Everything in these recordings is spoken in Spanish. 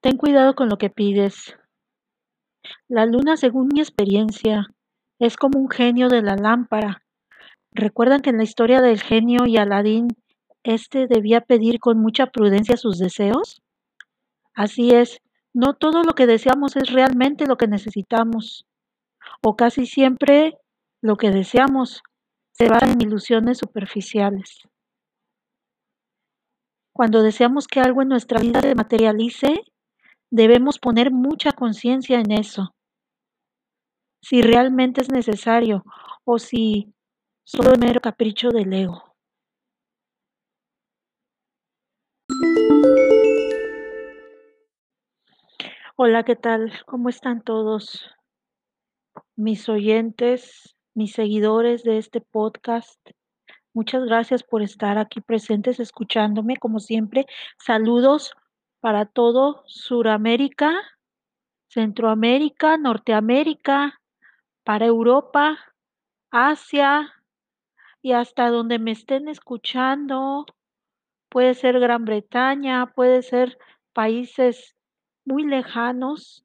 Ten cuidado con lo que pides. La luna, según mi experiencia, es como un genio de la lámpara. ¿Recuerdan que en la historia del genio y Aladín, éste debía pedir con mucha prudencia sus deseos? Así es, no todo lo que deseamos es realmente lo que necesitamos, o casi siempre lo que deseamos se basa en ilusiones superficiales. Cuando deseamos que algo en nuestra vida se materialice, debemos poner mucha conciencia en eso. Si realmente es necesario o si solo es mero capricho del ego. Hola, ¿qué tal? ¿Cómo están todos? Mis oyentes, mis seguidores de este podcast. Muchas gracias por estar aquí presentes escuchándome, como siempre. Saludos para todo Suramérica, Centroamérica, Norteamérica, para Europa, Asia y hasta donde me estén escuchando. Puede ser Gran Bretaña, puede ser países muy lejanos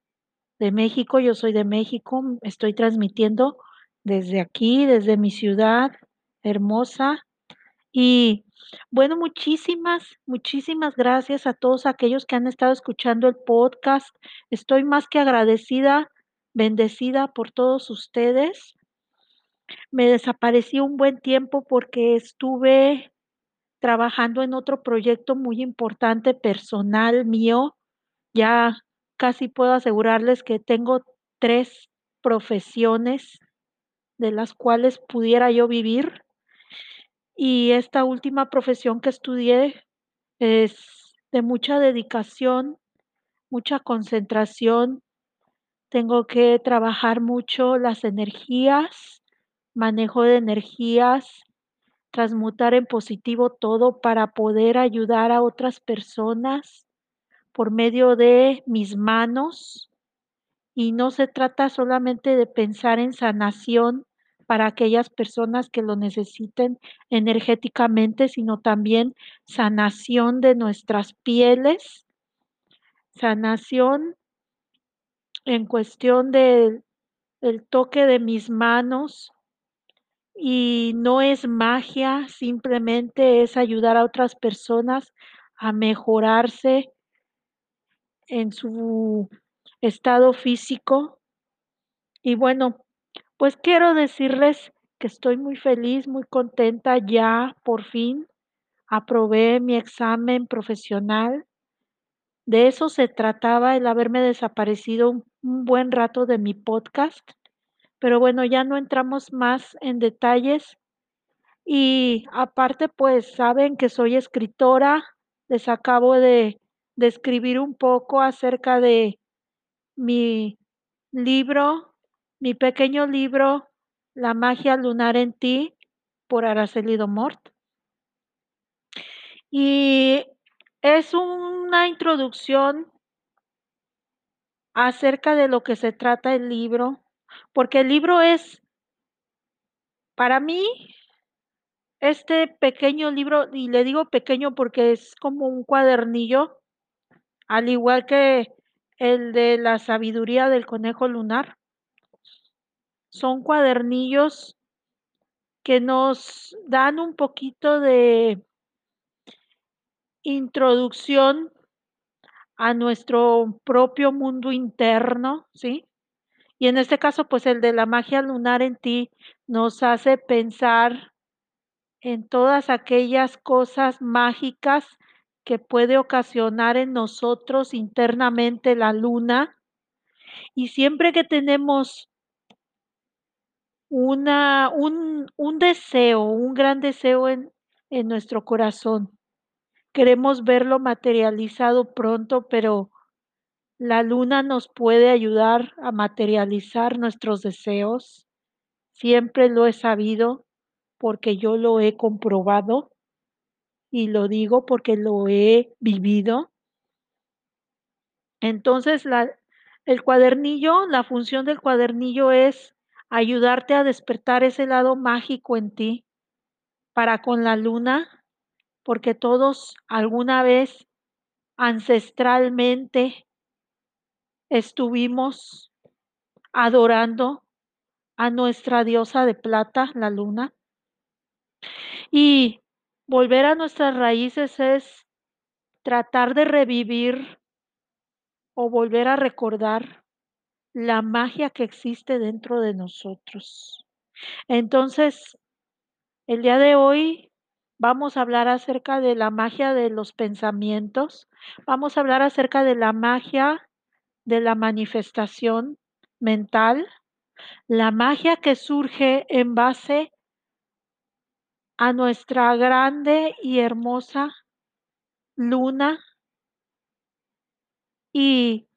de México. Yo soy de México, estoy transmitiendo desde aquí, desde mi ciudad hermosa. Y bueno, muchísimas, muchísimas gracias a todos aquellos que han estado escuchando el podcast. Estoy más que agradecida, bendecida por todos ustedes. Me desaparecí un buen tiempo porque estuve trabajando en otro proyecto muy importante personal mío. Ya casi puedo asegurarles que tengo tres profesiones de las cuales pudiera yo vivir. Y esta última profesión que estudié es de mucha dedicación, mucha concentración. Tengo que trabajar mucho las energías, manejo de energías, transmutar en positivo todo para poder ayudar a otras personas por medio de mis manos. Y no se trata solamente de pensar en sanación para aquellas personas que lo necesiten energéticamente, sino también sanación de nuestras pieles, sanación en cuestión del el toque de mis manos, y no es magia, simplemente es ayudar a otras personas a mejorarse en su estado físico. Y bueno, pues quiero decirles que estoy muy feliz, muy contenta, ya por fin aprobé mi examen profesional. De eso se trataba el haberme desaparecido un, buen rato de mi podcast. Pero bueno, ya no entramos más en detalles. Y aparte, pues saben que soy escritora. Les acabo de, de escribir un poco acerca de mi libro, mi pequeño libro, La magia lunar en ti, por Araceli Domort. Y es una introducción acerca de lo que se trata el libro, porque el libro es, para mí, este pequeño libro, y le digo pequeño porque es como un cuadernillo, al igual que el de la sabiduría del conejo lunar. Son cuadernillos que nos dan un poquito de introducción a nuestro propio mundo interno, ¿sí? Y en este caso, pues el de la magia lunar en ti nos hace pensar en todas aquellas cosas mágicas que puede ocasionar en nosotros internamente la luna. Y siempre que tenemos una, un, un deseo, un gran deseo en, en nuestro corazón, queremos verlo materializado pronto, pero la luna nos puede ayudar a materializar nuestros deseos. Siempre lo he sabido porque yo lo he comprobado y lo digo porque lo he vivido. Entonces, la, el cuadernillo, la función del cuadernillo es ayudarte a despertar ese lado mágico en ti para con la luna, porque todos alguna vez ancestralmente estuvimos adorando a nuestra diosa de plata, la luna. Y volver a nuestras raíces es tratar de revivir o volver a recordar la magia que existe dentro de nosotros. Entonces, el día de hoy vamos a hablar acerca de la magia de los pensamientos, vamos a hablar acerca de la magia de la manifestación mental, la magia que surge en base a nuestra grande y hermosa luna y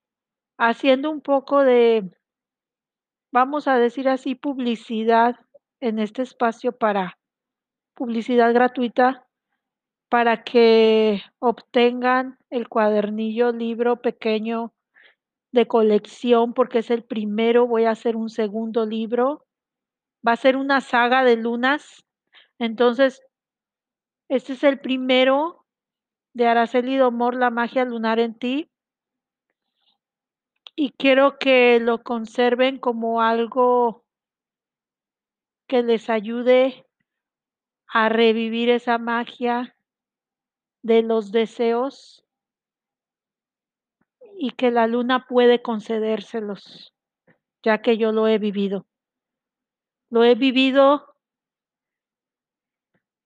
haciendo un poco de, vamos a decir así, publicidad en este espacio para publicidad gratuita para que obtengan el cuadernillo libro pequeño de colección porque es el primero, voy a hacer un segundo libro, va a ser una saga de lunas, entonces este es el primero de Araceli Domor, La magia lunar en ti. Y quiero que lo conserven como algo que les ayude a revivir esa magia de los deseos y que la luna puede concedérselos, ya que yo lo he vivido. Lo he vivido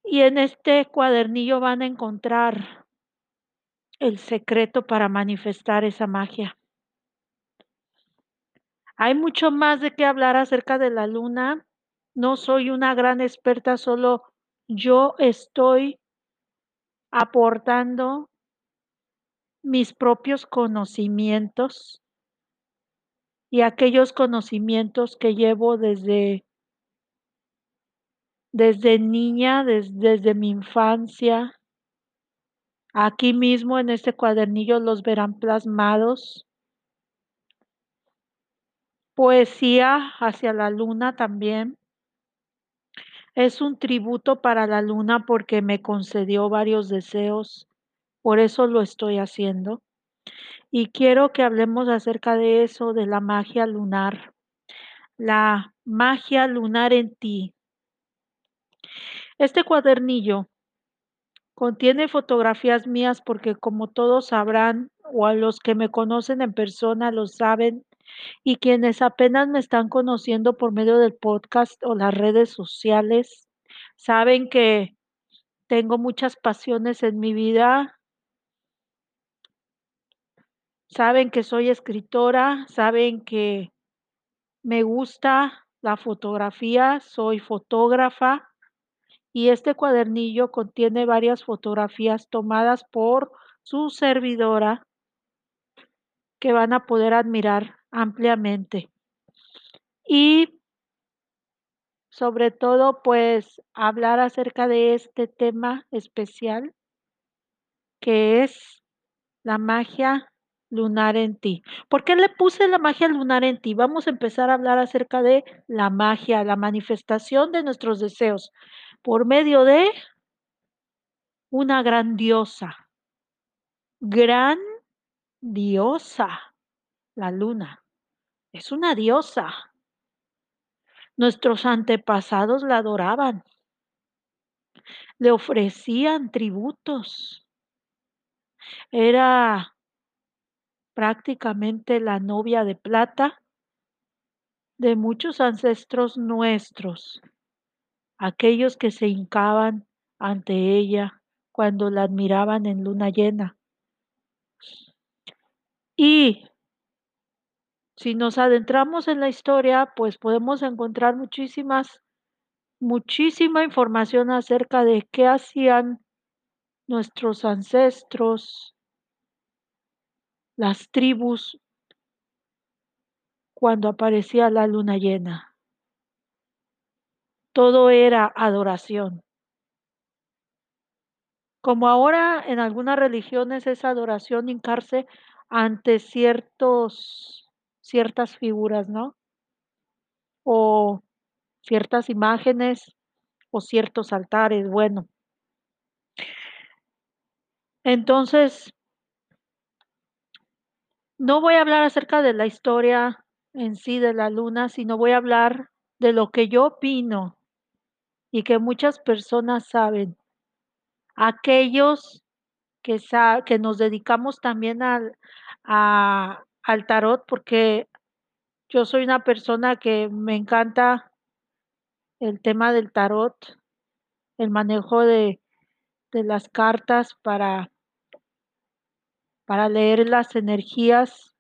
y en este cuadernillo van a encontrar el secreto para manifestar esa magia. Hay mucho más de qué hablar acerca de la luna. No soy una gran experta, solo yo estoy aportando mis propios conocimientos y aquellos conocimientos que llevo desde desde niña, des, desde mi infancia. Aquí mismo en este cuadernillo los verán plasmados. Poesía hacia la luna también. Es un tributo para la luna porque me concedió varios deseos. Por eso lo estoy haciendo. Y quiero que hablemos acerca de eso, de la magia lunar. La magia lunar en ti. Este cuadernillo contiene fotografías mías porque como todos sabrán o a los que me conocen en persona lo saben y quienes apenas me están conociendo por medio del podcast o las redes sociales saben que tengo muchas pasiones en mi vida. Saben que soy escritora, saben que me gusta la fotografía, soy fotógrafa y este cuadernillo contiene varias fotografías tomadas por su servidora que van a poder admirar ampliamente. Y sobre todo, pues hablar acerca de este tema especial que es la magia lunar en ti. ¿Por qué le puse la magia lunar en ti? Vamos a empezar a hablar acerca de la magia, la manifestación de nuestros deseos por medio de una gran diosa, gran diosa, la luna. Es una diosa. Nuestros antepasados la adoraban. Le ofrecían tributos. Era prácticamente la novia de plata de muchos ancestros nuestros aquellos que se hincaban ante ella cuando la admiraban en luna llena. Y si nos adentramos en la historia, pues podemos encontrar muchísimas, muchísima información acerca de qué hacían nuestros ancestros, las tribus, cuando aparecía la luna llena todo era adoración. Como ahora en algunas religiones es adoración hincarse ante ciertos, ciertas figuras, ¿no? O ciertas imágenes o ciertos altares, bueno. Entonces, No voy a hablar acerca de la historia en sí de la luna, sino voy a hablar de lo que yo opino y que muchas personas saben. Aquellos que sa que nos dedicamos también a al tarot, porque yo soy una persona que me encanta el tema del tarot, el manejo de de las cartas para para leer las energías.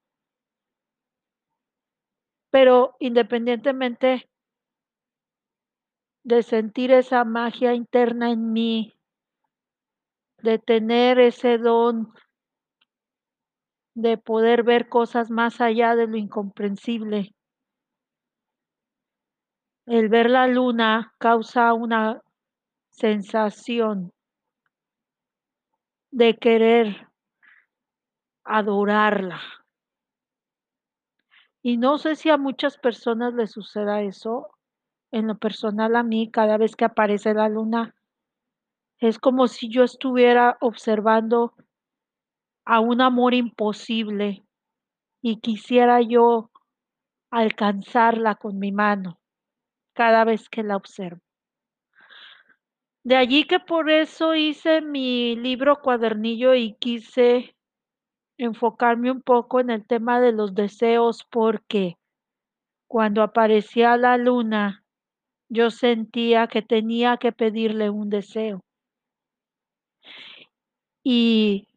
Pero independientemente de sentir esa magia interna en mí de tener ese don de poder ver cosas más allá de lo incomprensible. El ver la luna causa una sensación de querer adorarla. Y no sé si a muchas personas les suceda eso, en lo personal a mí, cada vez que aparece la luna es como si yo estuviera observando a un amor imposible y quisiera yo alcanzarla con mi mano cada vez que la observo. De allí que por eso hice mi libro cuadernillo y quise enfocarme un poco en el tema de los deseos, porque cuando aparecía la luna, yo sentía que tenía que pedirle un deseo. Y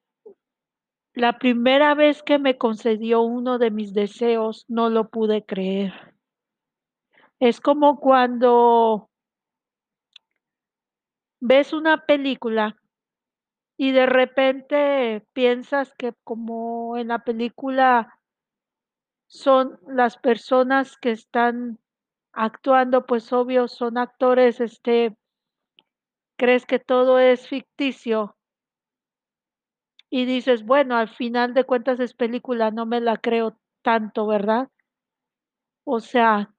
la primera vez que me concedió uno de mis deseos, no lo pude creer. Es como cuando ves una película y de repente piensas que como en la película son las personas que están actuando, pues obvio son actores, este crees que todo es ficticio y dices: "Bueno, al final de cuentas es película, no me la creo tanto", ¿verdad? O sea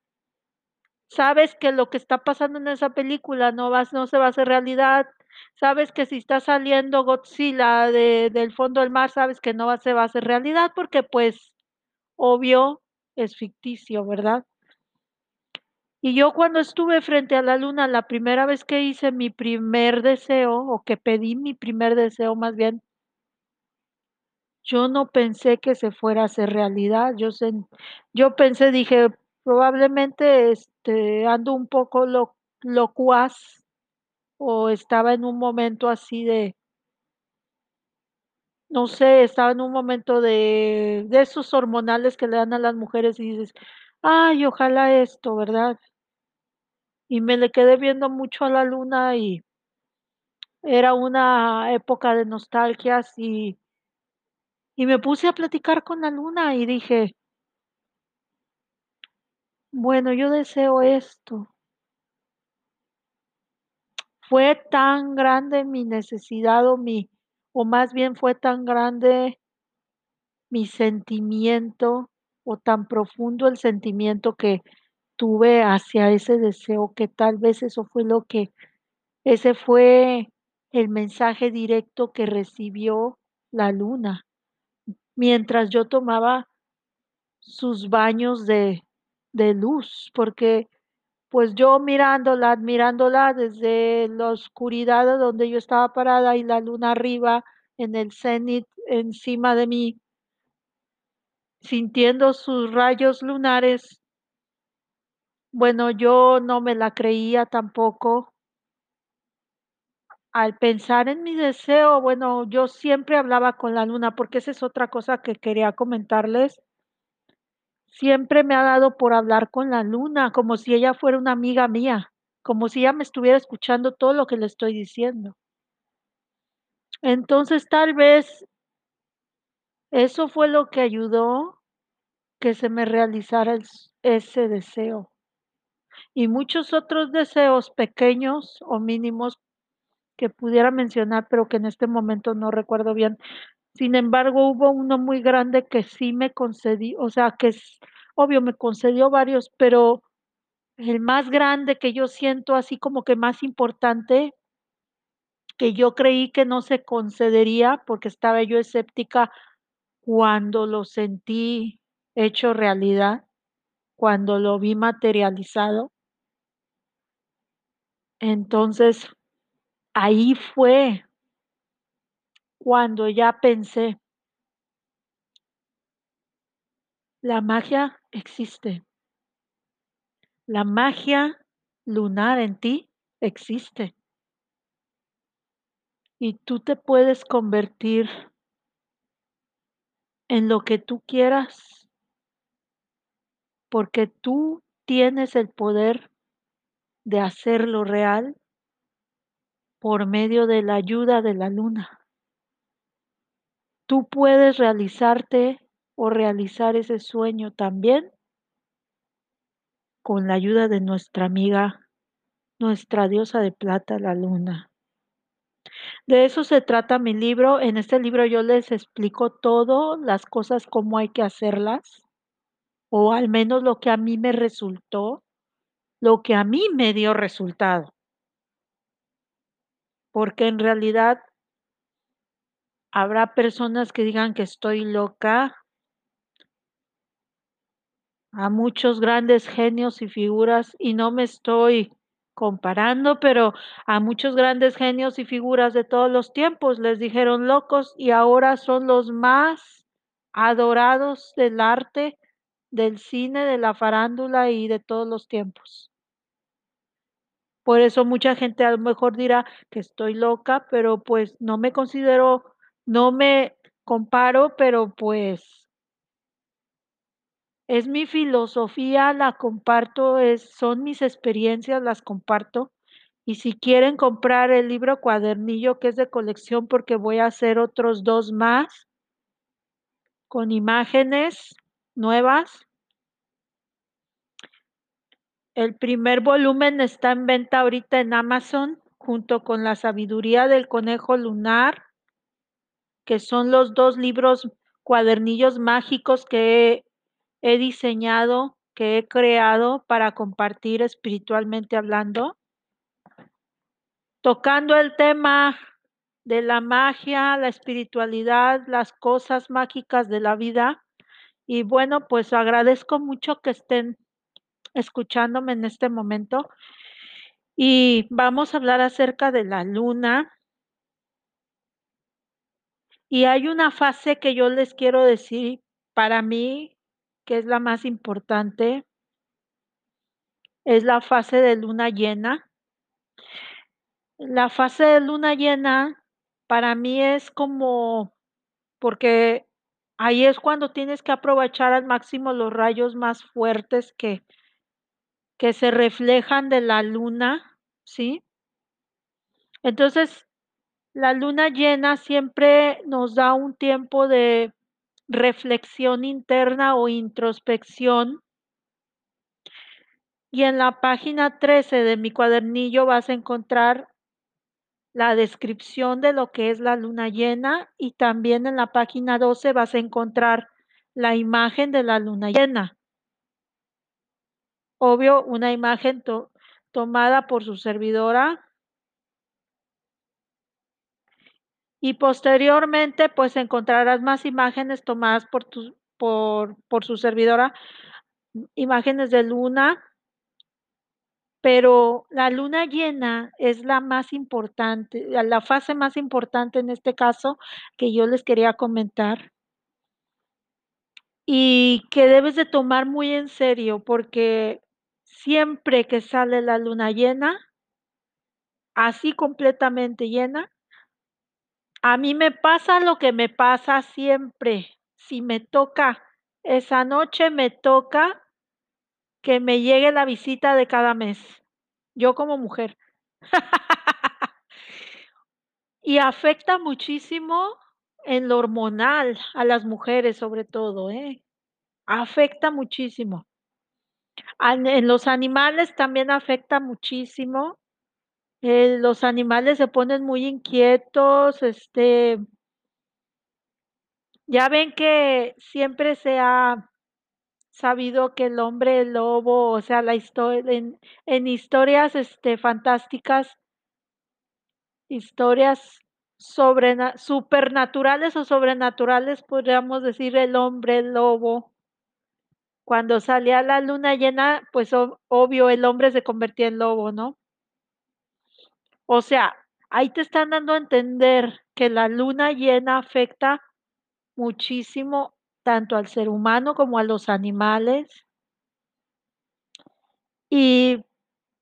sabes que lo que está pasando en esa película no vas no se va a hacer realidad, sabes que si está saliendo Godzilla de del fondo del mar, sabes que no se va a hacer realidad porque, pues, obvio, es ficticio, ¿verdad? Y yo cuando estuve frente a la luna, la primera vez que hice mi primer deseo, o que pedí mi primer deseo más bien yo no pensé que se fuera a hacer realidad, yo sen yo pensé, dije: "Probablemente, este, ando un poco lo locuaz", o estaba en un momento así de no sé, estaba en un momento de de esos hormonales que le dan a las mujeres y dices: "Ay, ojalá esto", ¿verdad? Y me le quedé viendo mucho a la luna y era una época de nostalgias y y me puse a platicar con la luna y dije bueno, yo deseo esto. Fue tan grande mi necesidad o mi o más bien fue tan grande mi sentimiento, o tan profundo el sentimiento que tuve hacia ese deseo, que tal vez eso fue lo que ese fue el mensaje directo que recibió la luna, mientras yo tomaba sus baños de de luz, porque, pues, yo mirándola, admirándola desde la oscuridad de donde yo estaba parada y la luna arriba en el cenit encima de mí sintiendo sus rayos lunares bueno, yo no me la creía tampoco. Al pensar en mi deseo, bueno, yo siempre hablaba con la luna, porque esa es otra cosa que quería comentarles. Siempre me ha dado por hablar con la luna, como si ella fuera una amiga mía, como si ella me estuviera escuchando todo lo que le estoy diciendo. Entonces, tal vez eso fue lo que ayudó que se me realizara ese deseo. Y muchos otros deseos pequeños o mínimos que pudiera mencionar, pero que en este momento no recuerdo bien. Sin embargo, hubo uno muy grande que sí me concedí o sea, que es obvio, me concedió varios, pero el más grande que yo siento así como que más importante que yo creí que no se concedería, porque estaba yo escéptica cuando lo sentí hecho realidad, cuando lo vi materializado. Entonces, ahí fue cuando ya pensé la magia existe. La magia lunar en ti existe. Y tú te puedes convertir en lo que tú quieras, porque tú tienes el poder de hacerlo real por medio de la ayuda de la luna. Tú puedes realizarte o realizar ese sueño también con la ayuda de nuestra amiga, nuestra diosa de plata, la luna. De eso se trata mi libro. En este libro yo les explico todo, las cosas, cómo hay que hacerlas, o al menos lo que a mí me resultó, lo que a mí me dio resultado. Porque en realidad habrá personas que digan que estoy loca. A muchos grandes genios y figuras, y no me estoy comparando, pero a muchos grandes genios y figuras de todos los tiempos les dijeron locos y ahora son los más adorados del arte, del cine, de la farándula y de todos los tiempos. Por eso mucha gente a lo mejor dirá que estoy loca, pero pues no me considero, no me comparo, pero pues es mi filosofía, la comparto, es, son mis experiencias, las comparto. Y si quieren comprar el libro cuadernillo que es de colección porque voy a hacer otros dos más con imágenes nuevas. El primer volumen está en venta ahorita en Amazon junto con La sabiduría del conejo lunar, que son los dos libros cuadernillos mágicos que he diseñado, que he creado para compartir espiritualmente hablando, tocando el tema de la magia, la espiritualidad, las cosas mágicas de la vida. Y bueno, pues agradezco mucho que estén escuchándome en este momento. Y vamos a hablar acerca de la luna. Y hay una fase que yo les quiero decir para mí que es la más importante, es la fase de luna llena. La fase de luna llena para mí es como porque ahí es cuando tienes que aprovechar al máximo los rayos más fuertes que que se reflejan de la luna, ¿sí? Entonces, la luna llena siempre nos da un tiempo de reflexión interna o introspección. Y en la página 13 de mi cuadernillo vas a encontrar la descripción de lo que es la luna llena y también en la página 12 vas a encontrar la imagen de la luna llena. Obvio, una imagen to tomada por su servidora. Y posteriormente, pues encontrarás más imágenes tomadas por tu por por su servidora, imágenes de luna. Pero la luna llena es la más importante, la fase más importante en este caso que yo les quería comentar. Y que debes de tomar muy en serio, porque siempre que sale la luna llena así completamente llena a mí me pasa lo que me pasa siempre, si me toca esa noche, me toca que me llegue la visita de cada mes, yo como mujer. Y afecta muchísimo en lo hormonal a las mujeres, sobre todo, ¿eh? Afecta muchísimo. En los animales también afecta muchísimo. Eh, los animales se ponen muy inquietos, este ya ven que siempre se ha sabido que el hombre lobo, o sea, la histo en en historias, este, fantásticas historias sobrena supernaturales o sobrenaturales, podríamos decir el hombre lobo. Cuando salía la luna llena, pues ob obvio, el hombre se convertía en lobo, ¿no? O sea, ahí te están dando a entender que la luna llena afecta muchísimo tanto al ser humano como a los animales. Y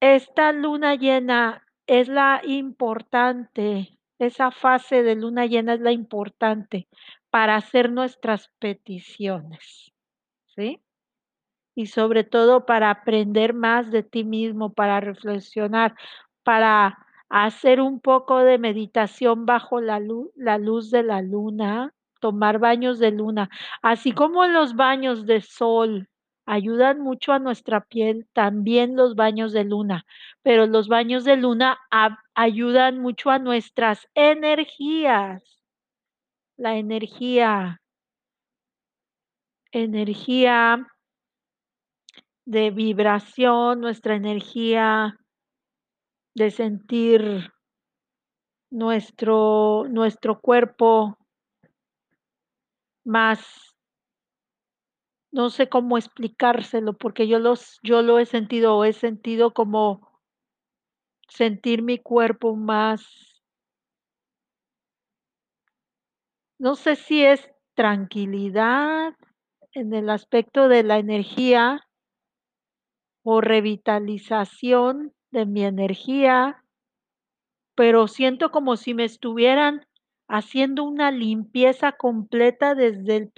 esta luna llena es la importante, esa fase de luna llena es la importante para hacer nuestras peticiones, ¿sí? Y sobre todo para aprender más de ti mismo, para reflexionar, para hacer un poco de meditación bajo la lu la luz de la luna, tomar baños de luna, así como los baños de sol ayudan mucho a nuestra piel, también los baños de luna, pero los baños de luna ayudan mucho a nuestras energías. La energía energía de vibración, nuestra energía de sentir nuestro nuestro cuerpo más no sé cómo explicárselo, porque yo los yo lo he sentido, he sentido como sentir mi cuerpo más no sé si es tranquilidad en el aspecto de la energía o revitalización de mi energía pero siento como si me estuvieran haciendo una limpieza completa desde el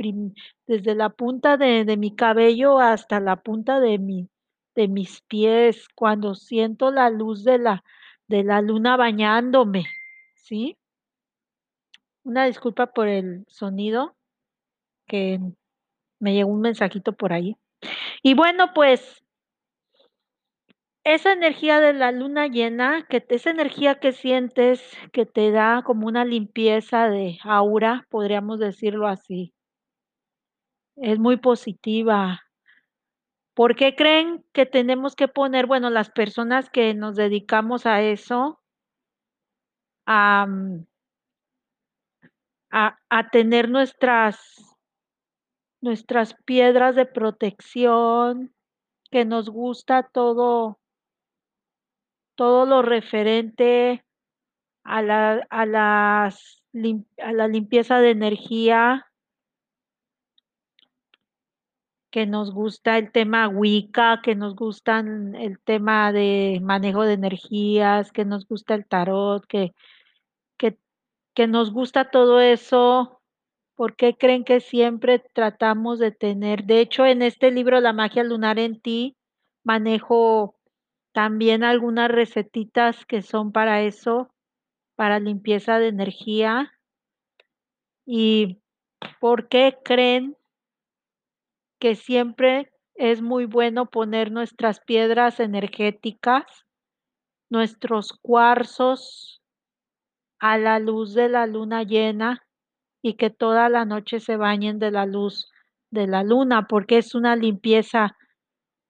desde la punta de de mi cabello hasta la punta de mi de mis pies, cuando siento la luz de la de la luna bañándome, ¿sí? Una disculpa por el sonido, que me llegó un mensajito por ahí. Y bueno, pues esa energía de la luna llena, que esa energía que sientes que te da como una limpieza de aura, podríamos decirlo así. Es muy positiva. ¿Por qué creen que tenemos que poner? Bueno, las personas que nos dedicamos a eso am a a tener nuestras nuestras piedras de protección, que nos gusta todo todo lo referente a la a las a la limpieza de energía que nos gusta el tema wicca, que nos gustan el tema de manejo de energías, que nos gusta el tarot, que que que nos gusta todo eso, ¿por qué creen que siempre tratamos de tener? De hecho, en este libro, La magia lunar en ti, manejo también algunas recetitas que son para eso, para limpieza de energía. ¿Y por qué creen? que siempre es muy bueno poner nuestras piedras energéticas, nuestros cuarzos a la luz de la luna llena, y que toda la noche se bañen de la luz de la luna, porque es una limpieza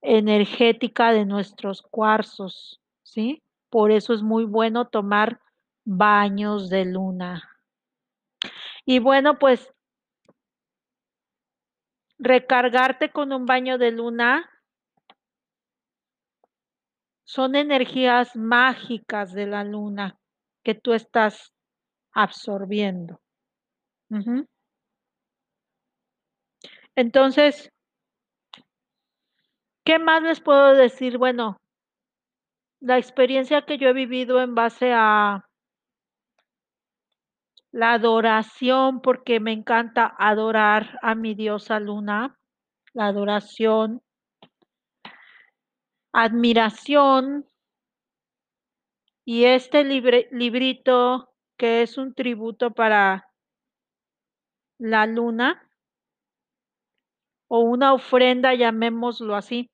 energética de nuestros cuarzos, ¿sí? Por eso es muy bueno tomar baños de luna. Y bueno, pues recargarte con un baño de luna son energías mágicas de la luna que tú estás absorbiendo. Entonces ¿qué más les puedo decir? Bueno la experiencia que yo he vivido en base a la adoración, porque me encanta adorar a mi diosa luna, la adoración admiración y este librito que es un tributo para la luna o una ofrenda, llamémoslo así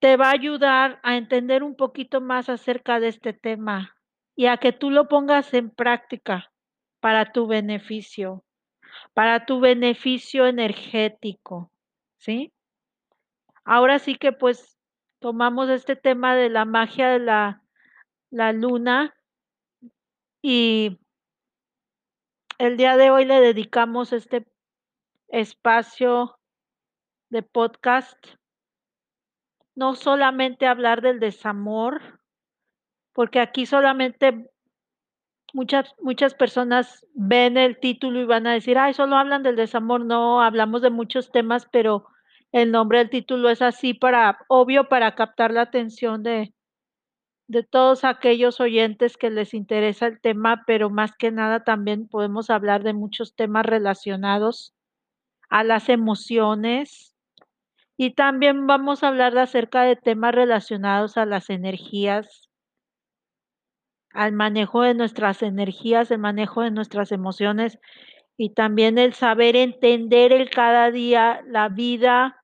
te va a ayudar a entender un poquito más acerca de este tema, y a que tú lo pongas en práctica para tu beneficio, para tu beneficio energético, ¿sí? Ahora sí que, pues, tomamos este tema de la magia de la la luna Y el día de hoy le dedicamos este espacio de podcast no solamente hablar del desamor, porque aquí solamente muchas muchas personas ven el título y van a decir: "Ay, solo hablan del desamor". No, hablamos de muchos temas, pero el nombre del título es así para obvio, para captar la atención de de todos aquellos oyentes que les interesa el tema, pero más que nada también podemos hablar de muchos temas relacionados a las emociones, y también vamos a hablar acerca de temas relacionados a las energías al manejo de nuestras energías, el manejo de nuestras emociones, y también el saber entender el cada día, la vida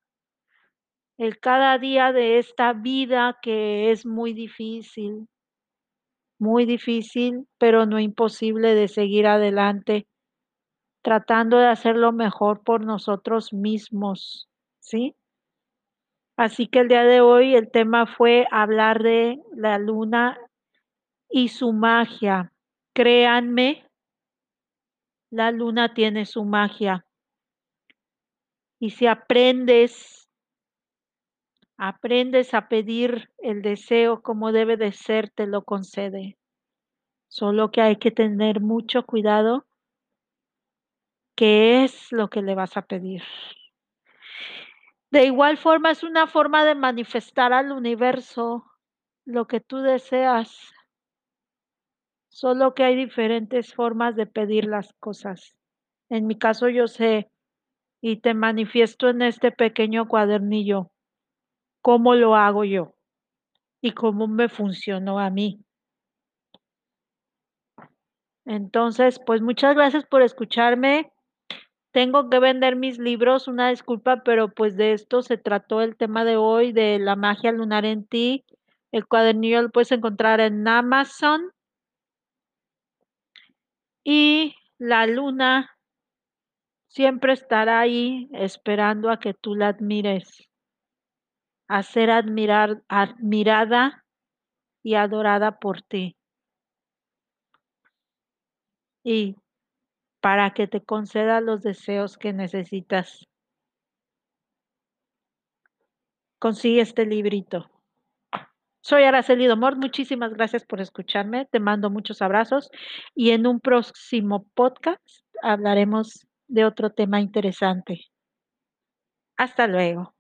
el cada día de esta vida que es muy difícil muy difícil, pero no imposible de seguir adelante, tratando de hacer lo mejor por nosotros mismos, ¿sí? Así que el día de hoy el tema fue hablar de la luna y su magia. Créanme la luna tiene su magia. Y si aprendes aprendes a pedir el deseo como debe de ser, te lo concede. Solo que hay que tener mucho cuidado qué es lo que le vas a pedir. De igual forma, es una forma de manifestar al universo lo que tú deseas. Solo que hay diferentes formas de pedir las cosas. En mi caso, yo sé, y te manifiesto en este pequeño cuadernillo, cómo lo hago yo, y cómo me funcionó a mí. Entonces, pues, muchas gracias por escucharme. Tengo que vender mis libros, una disculpa, pero, pues, de esto se trató el tema de hoy, de la magia lunar en ti. El cuadernillo lo puedes encontrar en Amazon. Y la luna siempre estará ahí esperando a que tú la admires. A ser admirada y adorada por ti. Y para que te conceda los deseos que necesitas. Consigue este librito. Soy Araceli Domort, muchísimas gracias por escucharme, te mando muchos abrazos, y en un próximo podcast hablaremos de otro tema interesante. Hasta luego.